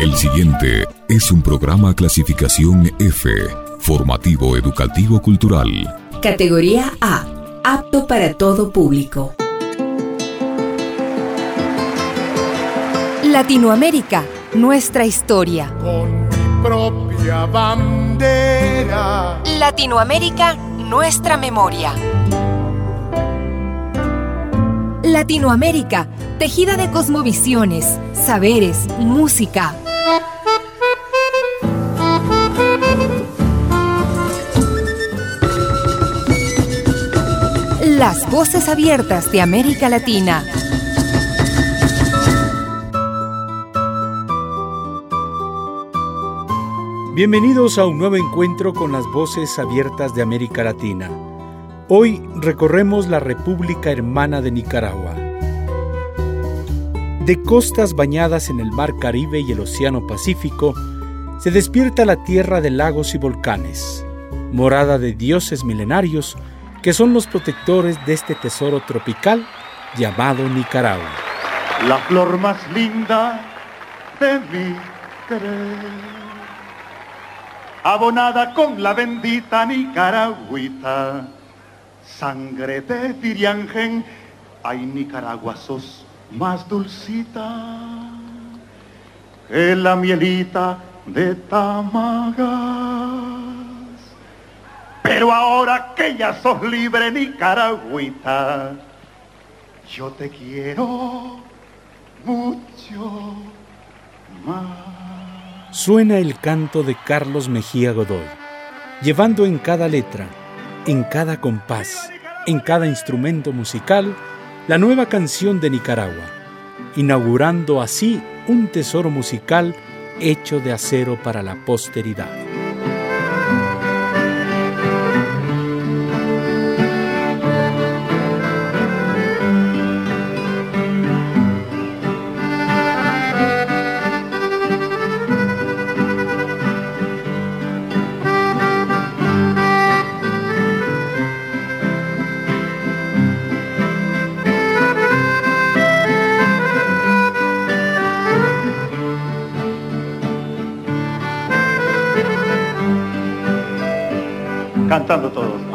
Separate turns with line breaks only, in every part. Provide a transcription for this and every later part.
El siguiente es un programa clasificación F, formativo educativo cultural.
Categoría A, apto para todo público.
Latinoamérica, nuestra historia.
Con mi propia bandera.
Latinoamérica, nuestra memoria. Latinoamérica, tejida de cosmovisiones, saberes, música. Las voces abiertas de América Latina.
Bienvenidos a un nuevo encuentro con las voces abiertas de América Latina. Hoy recorremos la República Hermana de Nicaragua. De costas bañadas en el Mar Caribe y el Océano Pacífico, se despierta la tierra de lagos y volcanes, morada de dioses milenarios que son los protectores de este tesoro tropical llamado Nicaragua.
La flor más linda de mi querer abonada con la bendita nicaragüita. Sangre de Tiriangen, ay Nicaragua sos más dulcita que la mielita de Tamagas. Pero ahora que ya sos libre nicaragüita, yo te quiero mucho más
suena el canto de Carlos Mejía Godoy, llevando en cada letra, en cada compás, en cada instrumento musical, la nueva canción de Nicaragua, inaugurando así un tesoro musical hecho de acero para la posteridad.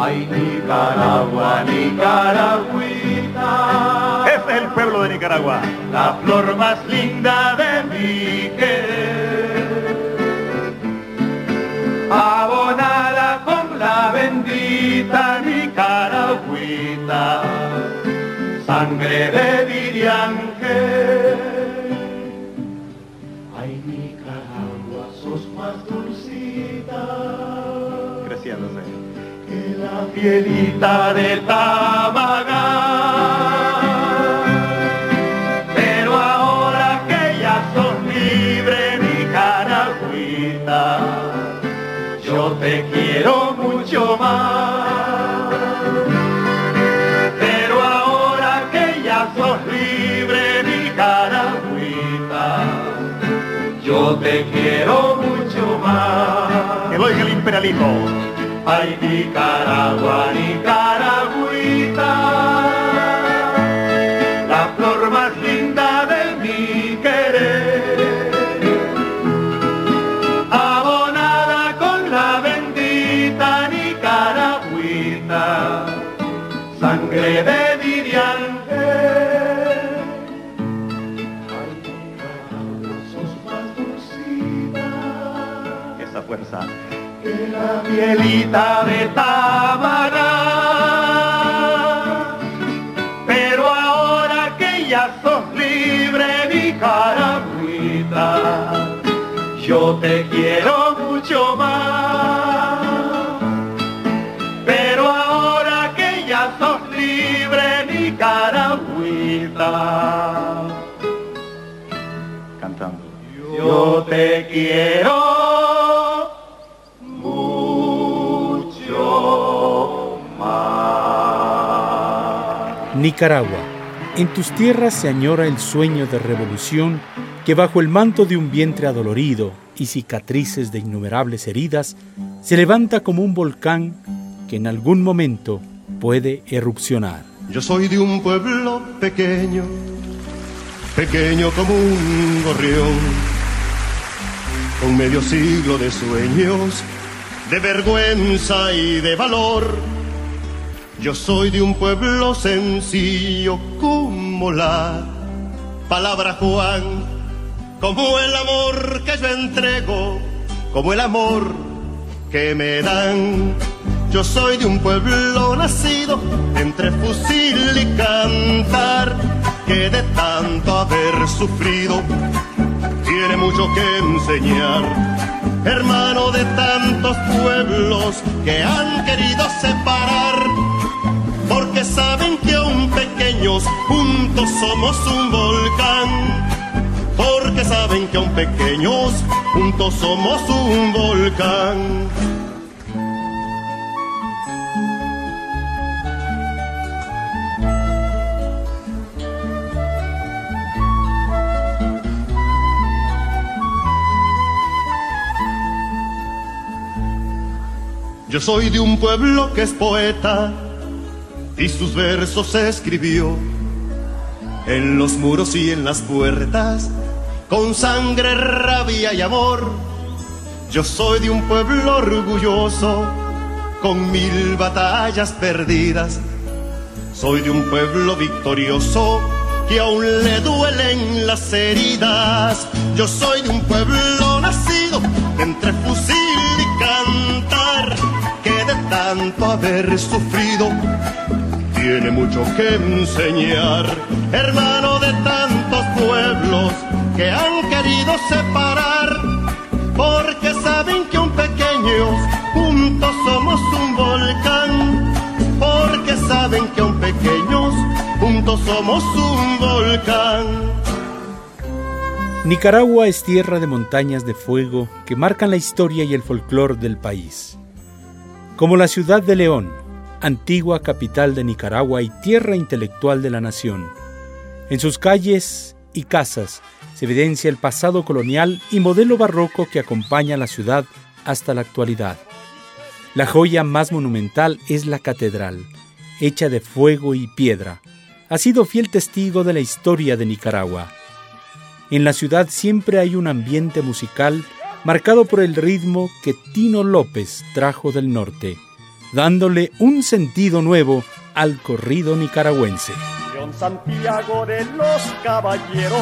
Ay, Nicaragua, Nicaragüita. Ese es el pueblo de Nicaragua. La flor más linda de mi querer. Abonada con la bendita Nicaragüita. Sangre de Diriange. Pielita de Tamaga. Pero ahora que ya sos libre, Nicaragüita, yo te quiero mucho más. Pero ahora que ya sos libre, Nicaragüita, yo te quiero mucho más. Que lo el imperialismo. Ay, Nicaragua, Nicaragüita, la mielita de Tábara. Pero ahora que ya sos libre, mi caragüita, yo te quiero mucho más. Pero ahora que ya sos libre, mi caragüita, cantando, yo te quiero
Nicaragua, en tus tierras se añora el sueño de revolución que bajo el manto de un vientre adolorido y cicatrices de innumerables heridas se levanta como un volcán que en algún momento puede erupcionar.
Yo soy de un pueblo pequeño pequeño como un gorrión, con medio siglo de sueños, de vergüenza y de valor. Yo soy de un pueblo sencillo como la palabra Juan, como el amor que yo entrego, como el amor que me dan. Yo soy de un pueblo nacido entre fusil y cantar que de tanto haber sufrido tiene mucho que enseñar. Hermano de tantos pueblos que han querido separar, porque saben que aún pequeños juntos somos un volcán. Porque saben que aún pequeños juntos somos un volcán. Yo soy de un pueblo que es poeta y sus versos escribió en los muros y en las puertas con sangre, rabia y amor. Yo soy de un pueblo orgulloso con mil batallas perdidas. Soy de un pueblo victorioso que aún le duelen las heridas. Yo soy de un pueblo nacido entre fusil y cantar tanto haber sufrido, tiene mucho que enseñar, hermano de tantos pueblos que han querido separar, porque saben que un pequeños juntos somos un volcán, porque saben que un pequeños juntos somos un volcán.
Nicaragua es tierra de montañas de fuego que marcan la historia y el folclore del país. Como la ciudad de León, antigua capital de Nicaragua y tierra intelectual de la nación. En sus calles y casas se evidencia el pasado colonial y modelo barroco que acompaña a la ciudad hasta la actualidad. La joya más monumental es la catedral, hecha de fuego y piedra. Ha sido fiel testigo de la historia de Nicaragua. En la ciudad siempre hay un ambiente musical marcado por el ritmo que Tino López trajo del norte, dándole un sentido nuevo al corrido nicaragüense.
León Santiago de los Caballeros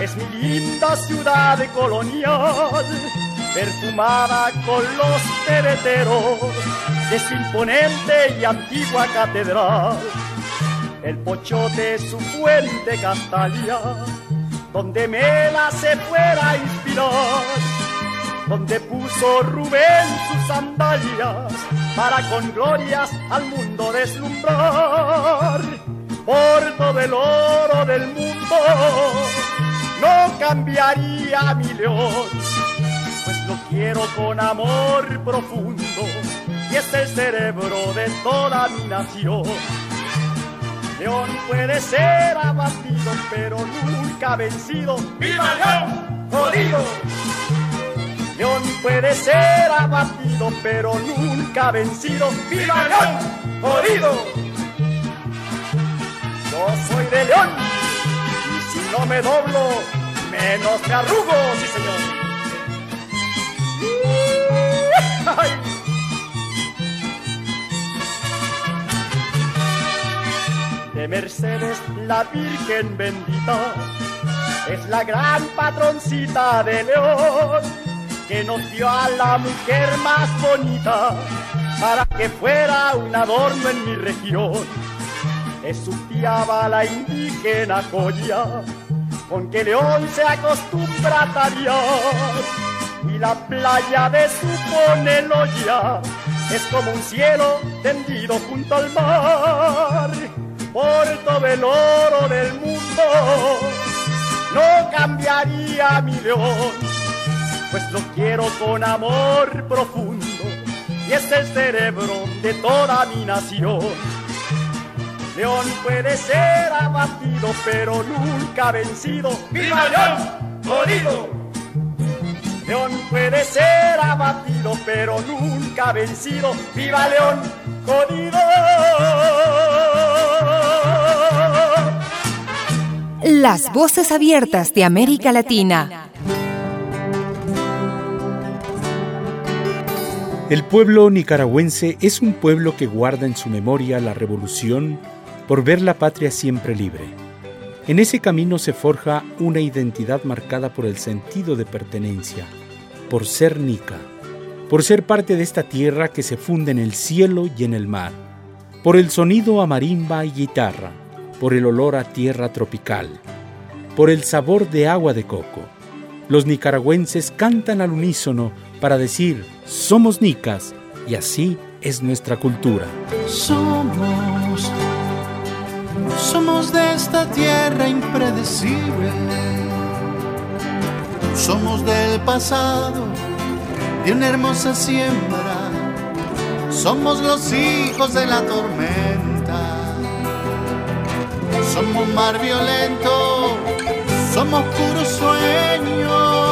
es mi linda ciudad colonial, perfumada con los tereteros de su imponente y antigua catedral. El pochote es su fuente castalia donde Mela se fuera a inspirar, donde puso Rubén sus sandalias para con glorias al mundo deslumbrar. Por todo el oro del mundo no cambiaría mi león, pues lo quiero con amor profundo y es el cerebro de toda mi nación. León puede ser abatido, pero nunca vencido. ¡Viva León! ¡Jodido! León puede ser abatido, pero nunca vencido. ¡Viva León! ¡Jodido! Yo soy de León, y si no me doblo, menos me arrugo, sí señor. ¡Ay! de Mercedes, la Virgen bendita, es la gran patroncita de León, que nos dio a la mujer más bonita para que fuera un adorno en mi región. Es su tía la indígena joya, con que León se acostumbra a tariar, y la playa de su Poneloya es como un cielo tendido junto al mar por todo el oro del mundo, no cambiaría mi león, pues lo quiero con amor profundo y es el cerebro de toda mi nación. León puede ser abatido, pero nunca vencido. ¡Viva León! ¡Jodido! León puede ser abatido, pero nunca vencido. ¡Viva León! ¡Jodido!
Las voces abiertas de América Latina.
El pueblo nicaragüense es un pueblo que guarda en su memoria la revolución por ver la patria siempre libre. En ese camino se forja una identidad marcada por el sentido de pertenencia, por ser nica, por ser parte de esta tierra que se funde en el cielo y en el mar, por el sonido a marimba y guitarra, por el olor a tierra tropical, por el sabor de agua de coco. Los nicaragüenses cantan al unísono para decir, somos nicas y así es nuestra cultura.
Somos, somos de esta tierra impredecible. Somos del pasado, de una hermosa siembra. Somos los hijos de la tormenta. Somos mar violento, somos puro sueño.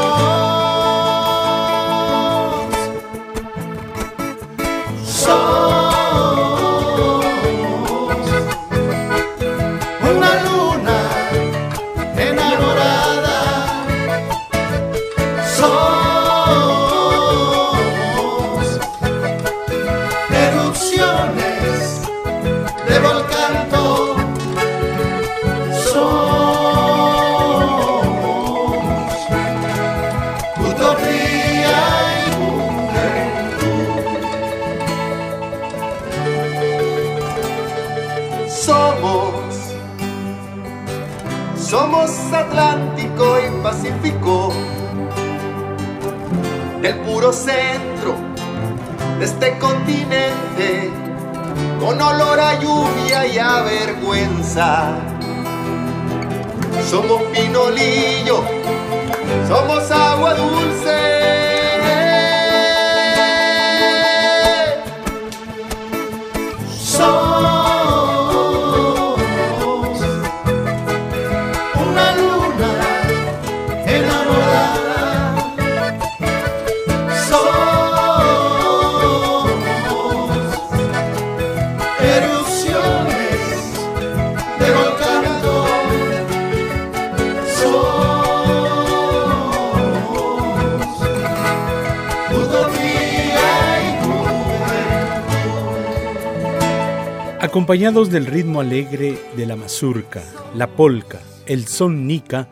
Acompañados del ritmo alegre de la mazurca, la polca, el son nica,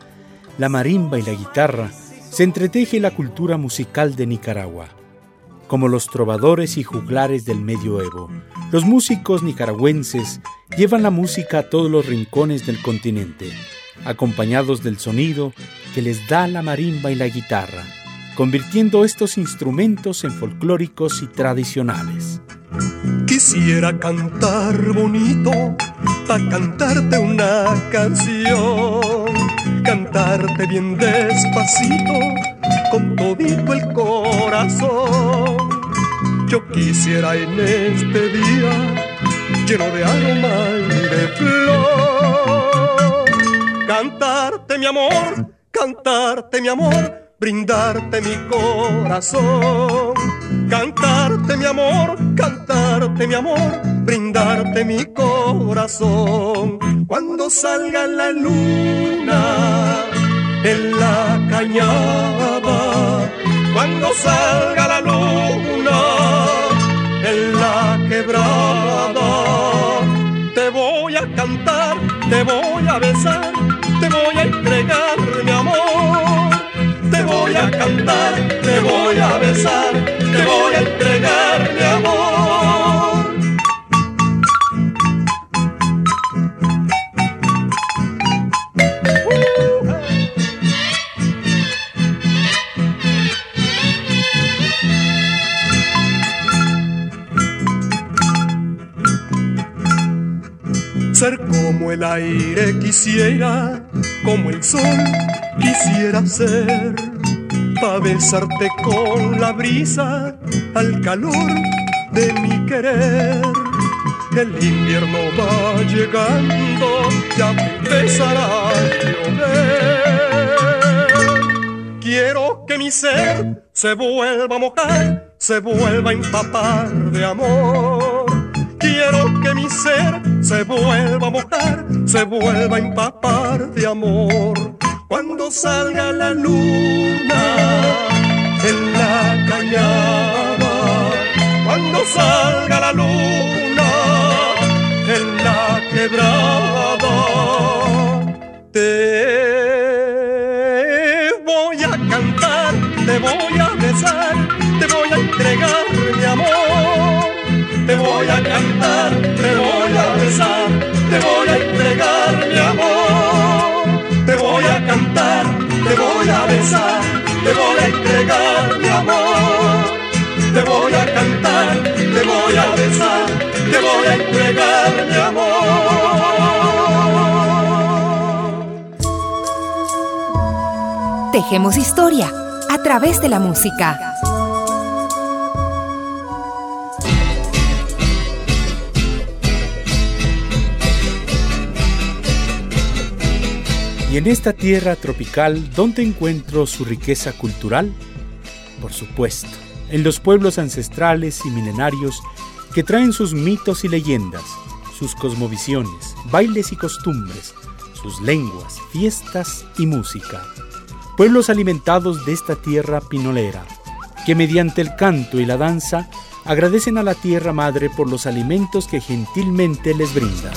la marimba y la guitarra, se entreteje la cultura musical de Nicaragua. Como los trovadores y juglares del medioevo, los músicos nicaragüenses llevan la música a todos los rincones del continente, acompañados del sonido que les da la marimba y la guitarra, convirtiendo estos instrumentos en folclóricos y tradicionales.
Quisiera cantar bonito, para cantarte una canción, cantarte bien despacito, con todito el corazón. Yo quisiera en este día, lleno de aroma y de flor, cantarte mi amor, cantarte mi amor brindarte mi corazón, cantarte mi amor, cantarte mi amor, brindarte mi corazón. Cuando salga la luna en la cañada, cuando salga la luna en la quebrada, te voy a cantar, te voy a besar, quisiera, como el sol quisiera ser, pa' besarte con la brisa al calor de mi querer. El invierno va llegando, ya empezará a llover. Quiero que mi ser se vuelva a mojar, se vuelva a empapar de amor se vuelva a mojar, se vuelva a empapar de amor. Cuando salga la luna en la cañada, cuando salga la luna en la quebrada, voy a besar, te voy a entregar mi amor.
Tejemos historia a través de la música.
Y en esta tierra tropical, ¿dónde encuentro su riqueza cultural? Por supuesto, en los pueblos ancestrales y milenarios que traen sus mitos y leyendas, sus cosmovisiones, bailes y costumbres, sus lenguas, fiestas y música. Pueblos alimentados de esta tierra pinolera, que mediante el canto y la danza agradecen a la tierra madre por los alimentos que gentilmente les brinda.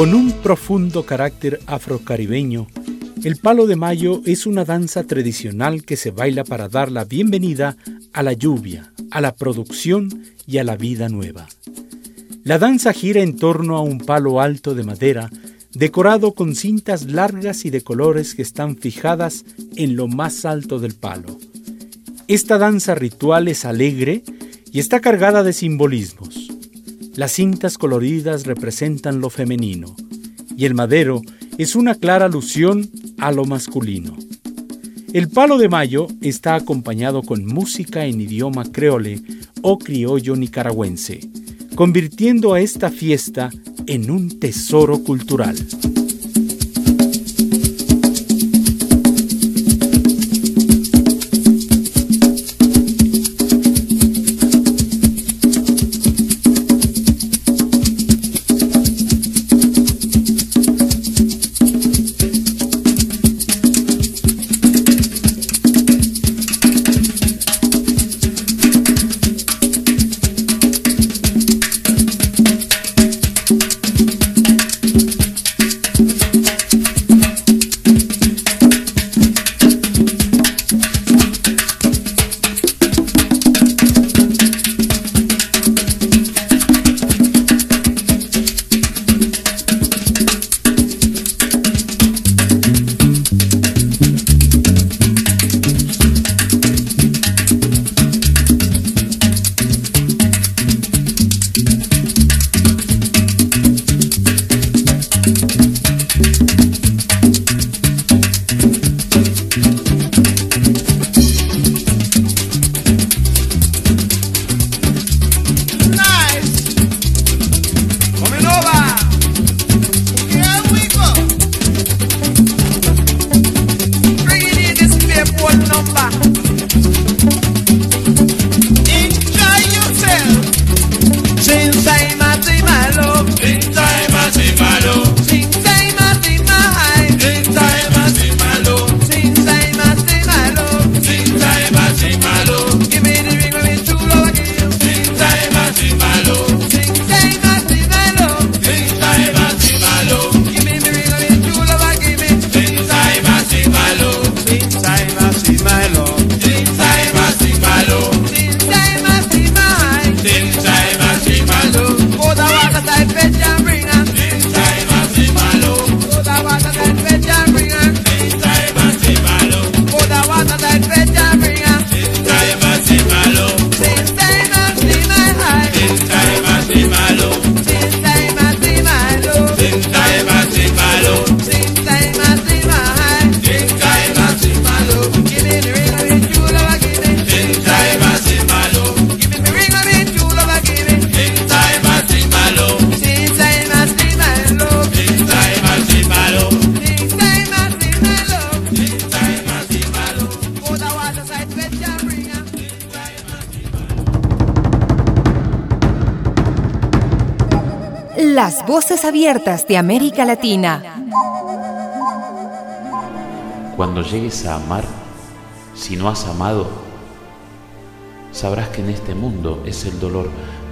Con un profundo carácter afrocaribeño, el palo de mayo es una danza tradicional que se baila para dar la bienvenida a la lluvia, a la producción y a la vida nueva. La danza gira en torno a un palo alto de madera decorado con cintas largas y de colores que están fijadas en lo más alto del palo. Esta danza ritual es alegre y está cargada de simbolismos. Las cintas coloridas representan lo femenino y el madero es una clara alusión a lo masculino. El palo de mayo está acompañado con música en idioma creole o criollo nicaragüense, convirtiendo a esta fiesta en un tesoro cultural.
Abiertas de América Latina.
Cuando llegues a amar, si no has amado, sabrás que en este mundo es el dolor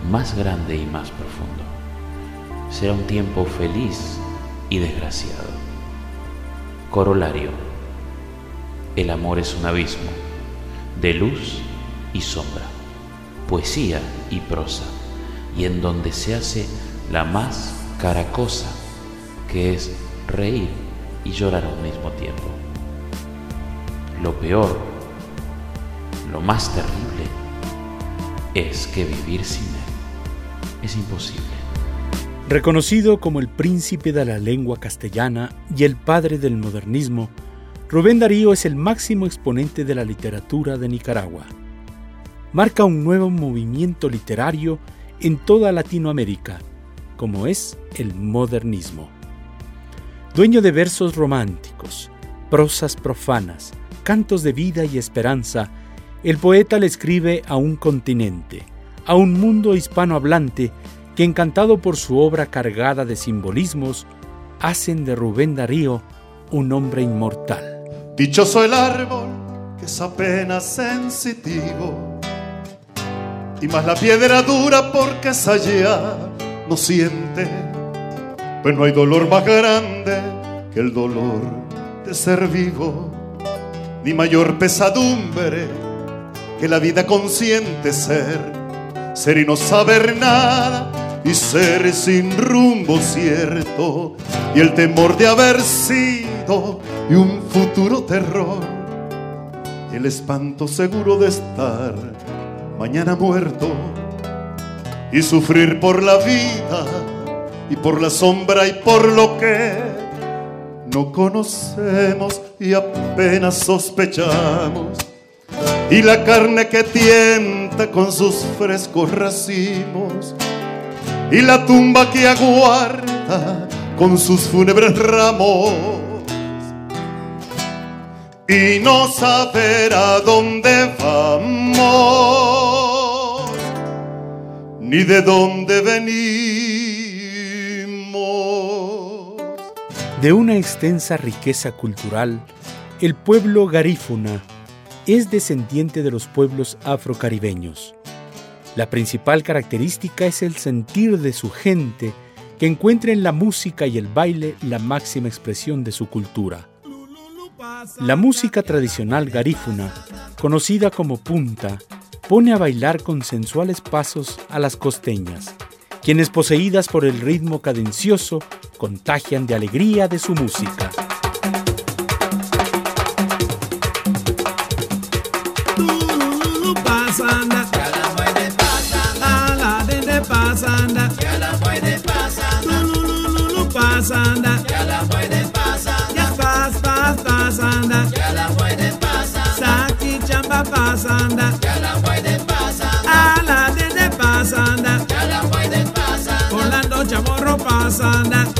más grande y más profundo. Será un tiempo feliz y desgraciado. Corolario. El amor es un abismo de luz y sombra, poesía y prosa, y en donde se hace la más cara cosa, que es reír y llorar al mismo tiempo. Lo peor, lo más terrible, es que vivir sin él es imposible.
Reconocido como el príncipe de la lengua castellana y el padre del modernismo, Rubén Darío es el máximo exponente de la literatura de Nicaragua. Marca un nuevo movimiento literario en toda Latinoamérica como es el modernismo. Dueño de versos románticos, prosas profanas, cantos de vida y esperanza, el poeta le escribe a un continente, a un mundo hispanohablante que encantado por su obra cargada de simbolismos, hacen de Rubén Darío un hombre inmortal.
Dichoso el árbol que es apenas sensitivo, y más la piedra dura porque es allá no siente, pues no hay dolor más grande que el dolor de ser vivo, ni mayor pesadumbre que la vida consciente ser, ser y no saber nada y ser sin rumbo cierto, y el temor de haber sido y un futuro terror, el espanto seguro de estar mañana muerto y sufrir por la vida y por la sombra y por lo que no conocemos y apenas sospechamos. Y la carne que tienta con sus frescos racimos y la tumba que aguarda con sus fúnebres ramos y no saber a dónde vamos ni de dónde venimos.
De una extensa riqueza cultural, el pueblo garífuna es descendiente de los pueblos afrocaribeños. La principal característica es el sentir de su gente que encuentra en la música y el baile la máxima expresión de su cultura. La música tradicional garífuna, conocida como punta, pone a bailar con sensuales pasos a las costeñas, quienes poseídas por el ritmo cadencioso contagian de alegría de su música.
Chamorro pasanda.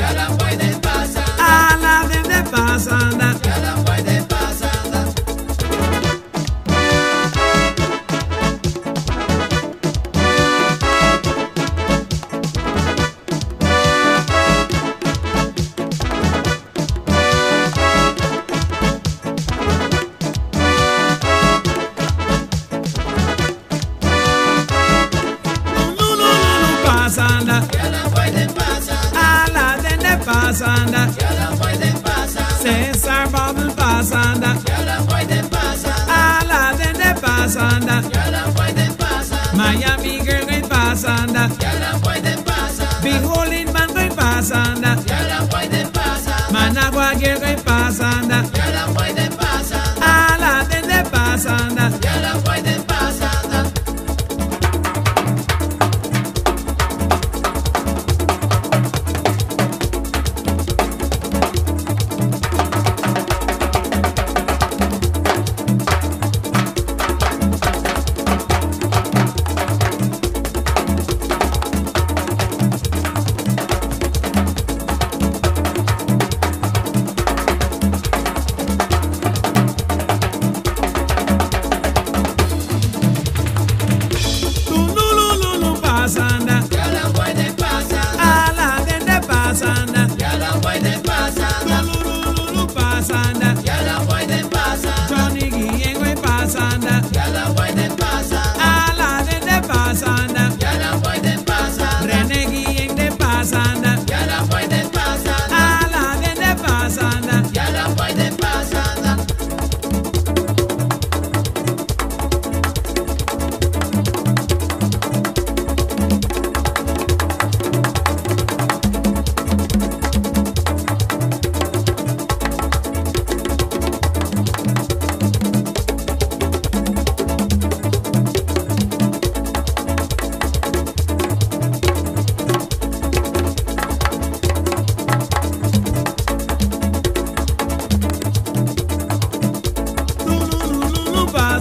que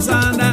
Sanda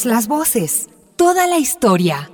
Todas las voces, toda la historia.